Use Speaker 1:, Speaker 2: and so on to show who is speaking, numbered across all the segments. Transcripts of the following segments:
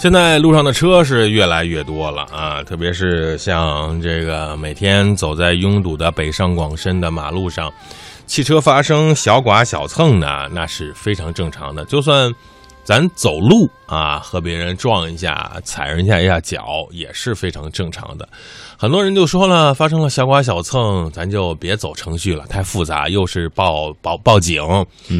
Speaker 1: 现在路上的车是越来越多了啊，特别是像这个每天走在拥堵的北上广深的马路上，汽车发生小剐小蹭呢，那是非常正常的。就算咱走路啊，和别人撞一下、踩人家一下脚，也是非常正常的。很多人就说了，发生了小刮小蹭，咱就别走程序了，太复杂，又是报报报警，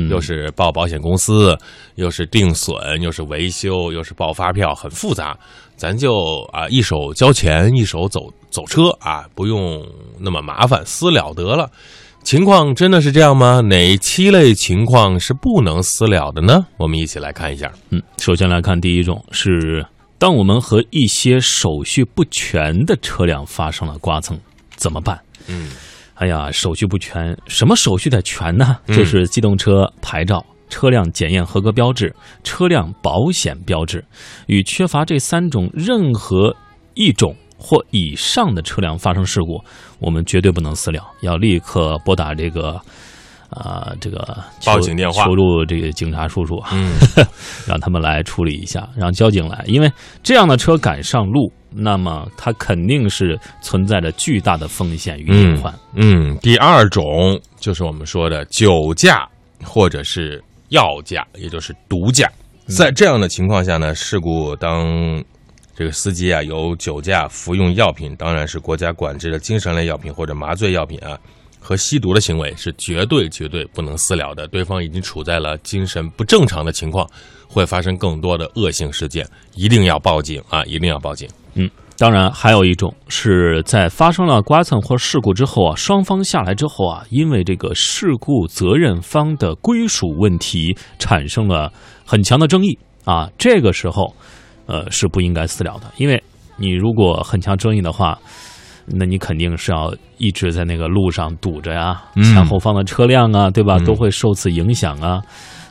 Speaker 1: 又是报保险公司，又是定损，又是维修，又是报发票，很复杂。咱就啊，一手交钱，一手走走车啊，不用那么麻烦，私了得了。情况真的是这样吗？哪七类情况是不能私了的呢？我们一起来看一下。
Speaker 2: 嗯，首先来看第一种是，当我们和一些手续不全的车辆发生了刮蹭，怎么办？
Speaker 1: 嗯，
Speaker 2: 哎呀，手续不全，什么手续得全呢？就是机动车牌照、车辆检验合格标志、车辆保险标志，与缺乏这三种任何一种。或以上的车辆发生事故，我们绝对不能私了，要立刻拨打这个，呃，这个
Speaker 1: 报警电话，
Speaker 2: 求助这个警察叔叔，
Speaker 1: 嗯，
Speaker 2: 让他们来处理一下，让交警来，因为这样的车敢上路，那么它肯定是存在着巨大的风险与隐患。
Speaker 1: 嗯，第二种就是我们说的酒驾或者是药驾，也就是毒驾，在这样的情况下呢，事故当。这个司机啊，有酒驾、服用药品，当然是国家管制的精神类药品或者麻醉药品啊，和吸毒的行为是绝对绝对不能私了的。对方已经处在了精神不正常的情况，会发生更多的恶性事件，一定要报警啊！一定要报警。
Speaker 2: 嗯，当然还有一种是在发生了刮蹭或事故之后啊，双方下来之后啊，因为这个事故责任方的归属问题产生了很强的争议啊，这个时候。呃，是不应该私了的，因为你如果很强争议的话，那你肯定是要一直在那个路上堵着呀，前后方的车辆啊，对吧，都会受此影响啊。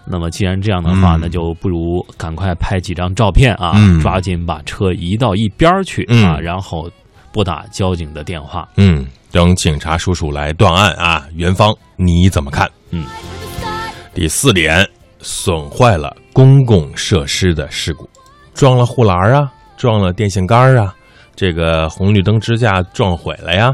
Speaker 2: 那么既然这样的话，那就不如赶快拍几张照片啊，抓紧把车移到一边去啊，然后拨打交警的电话，
Speaker 1: 嗯，等警察叔叔来断案啊。元芳，你怎么看？
Speaker 2: 嗯，
Speaker 1: 第四点，损坏了公共设施的事故。撞了护栏啊，撞了电线杆啊，这个红绿灯支架撞毁了呀，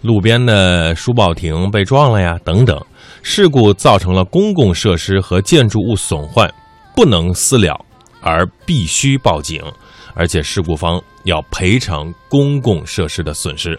Speaker 1: 路边的书报亭被撞了呀，等等，事故造成了公共设施和建筑物损坏，不能私了，而必须报警，而且事故方要赔偿公共设施的损失。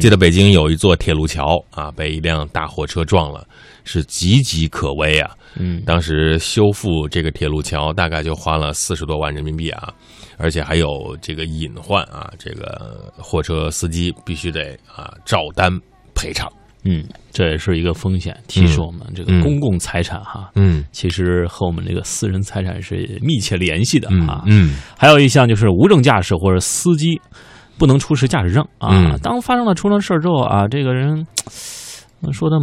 Speaker 1: 记得北京有一座铁路桥啊，被一辆大货车撞了，是岌岌可危啊。
Speaker 2: 嗯，
Speaker 1: 当时修复这个铁路桥大概就花了四十多万人民币啊，而且还有这个隐患啊，这个货车司机必须得啊照单赔偿。
Speaker 2: 嗯，这也是一个风险，提示我们这个公共财产哈，
Speaker 1: 嗯，
Speaker 2: 其实和我们这个私人财产是密切联系的啊。
Speaker 1: 嗯，
Speaker 2: 还有一项就是无证驾驶或者司机不能出示驾驶证啊。当发生了出了事儿之后啊，这个人。说他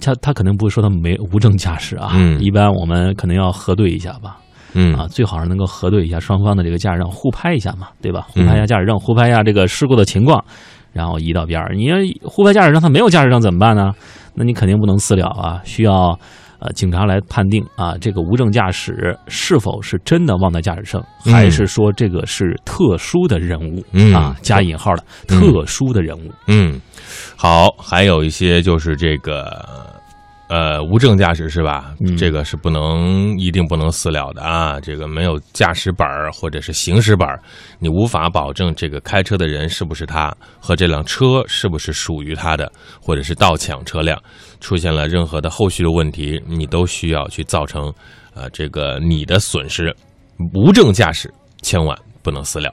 Speaker 2: 他他肯定不会说他没无证驾驶啊，一般我们可能要核对一下吧，
Speaker 1: 嗯
Speaker 2: 啊，最好是能够核对一下双方的这个驾驶证，互拍一下嘛，对吧？互拍一下驾驶证，互拍一下这个事故的情况，然后移到边儿。你要互拍驾驶证，他没有驾驶证怎么办呢？那你肯定不能私了啊，需要。呃，警察来判定啊，这个无证驾驶是否是真的忘带驾驶证，还是说这个是特殊的人物啊？加引号的特殊的人物。
Speaker 1: 嗯，好，还有一些就是这个。呃，无证驾驶是吧？这个是不能一定不能私了的啊。这个没有驾驶本或者是行驶本，你无法保证这个开车的人是不是他，和这辆车是不是属于他的，或者是盗抢车辆，出现了任何的后续的问题，你都需要去造成呃这个你的损失。无证驾驶千万不能私了。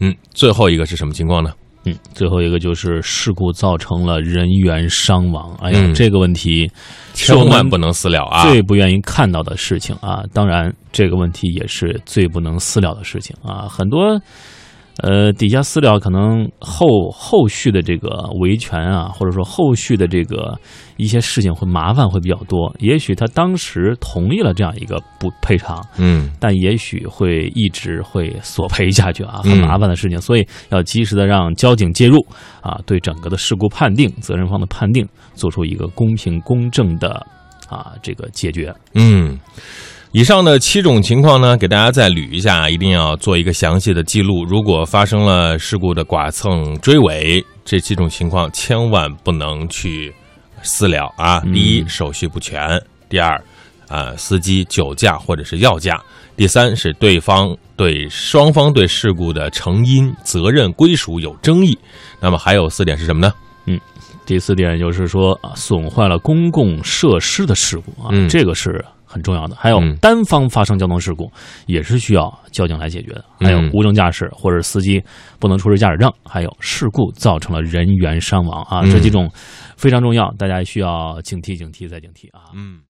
Speaker 1: 嗯，最后一个是什么情况呢？
Speaker 2: 嗯，最后一个就是事故造成了人员伤亡。哎呀，这个问题
Speaker 1: 千万不能私了啊！
Speaker 2: 最不愿意看到的事情啊，当然这个问题也是最不能私了的事情啊，很多。呃，底下私了可能后后续的这个维权啊，或者说后续的这个一些事情会麻烦会比较多。也许他当时同意了这样一个不赔偿，
Speaker 1: 嗯，
Speaker 2: 但也许会一直会索赔下去啊，很麻烦的事情。所以要及时的让交警介入啊，对整个的事故判定、责任方的判定做出一个公平公正的啊这个解决。
Speaker 1: 嗯。以上的七种情况呢，给大家再捋一下，一定要做一个详细的记录。如果发生了事故的剐蹭、追尾这七种情况，千万不能去私了啊！第一，手续不全；第二，啊，司机酒驾或者是药驾；第三是对方对双方对事故的成因、责任归属有争议。那么还有四点是什么呢？
Speaker 2: 嗯，第四点就是说啊，损坏了公共设施的事故啊，
Speaker 1: 嗯
Speaker 2: 这个是很重要的。还有
Speaker 1: 嗯
Speaker 2: 单方发生交通事故，也是需要交警来解决的。还有
Speaker 1: 嗯
Speaker 2: 无证驾驶或者司机不能出示驾驶证，还有事故造成了人员伤亡啊，
Speaker 1: 嗯
Speaker 2: 这几种非常重要，大家需要警惕、警惕再警惕啊。
Speaker 1: 嗯。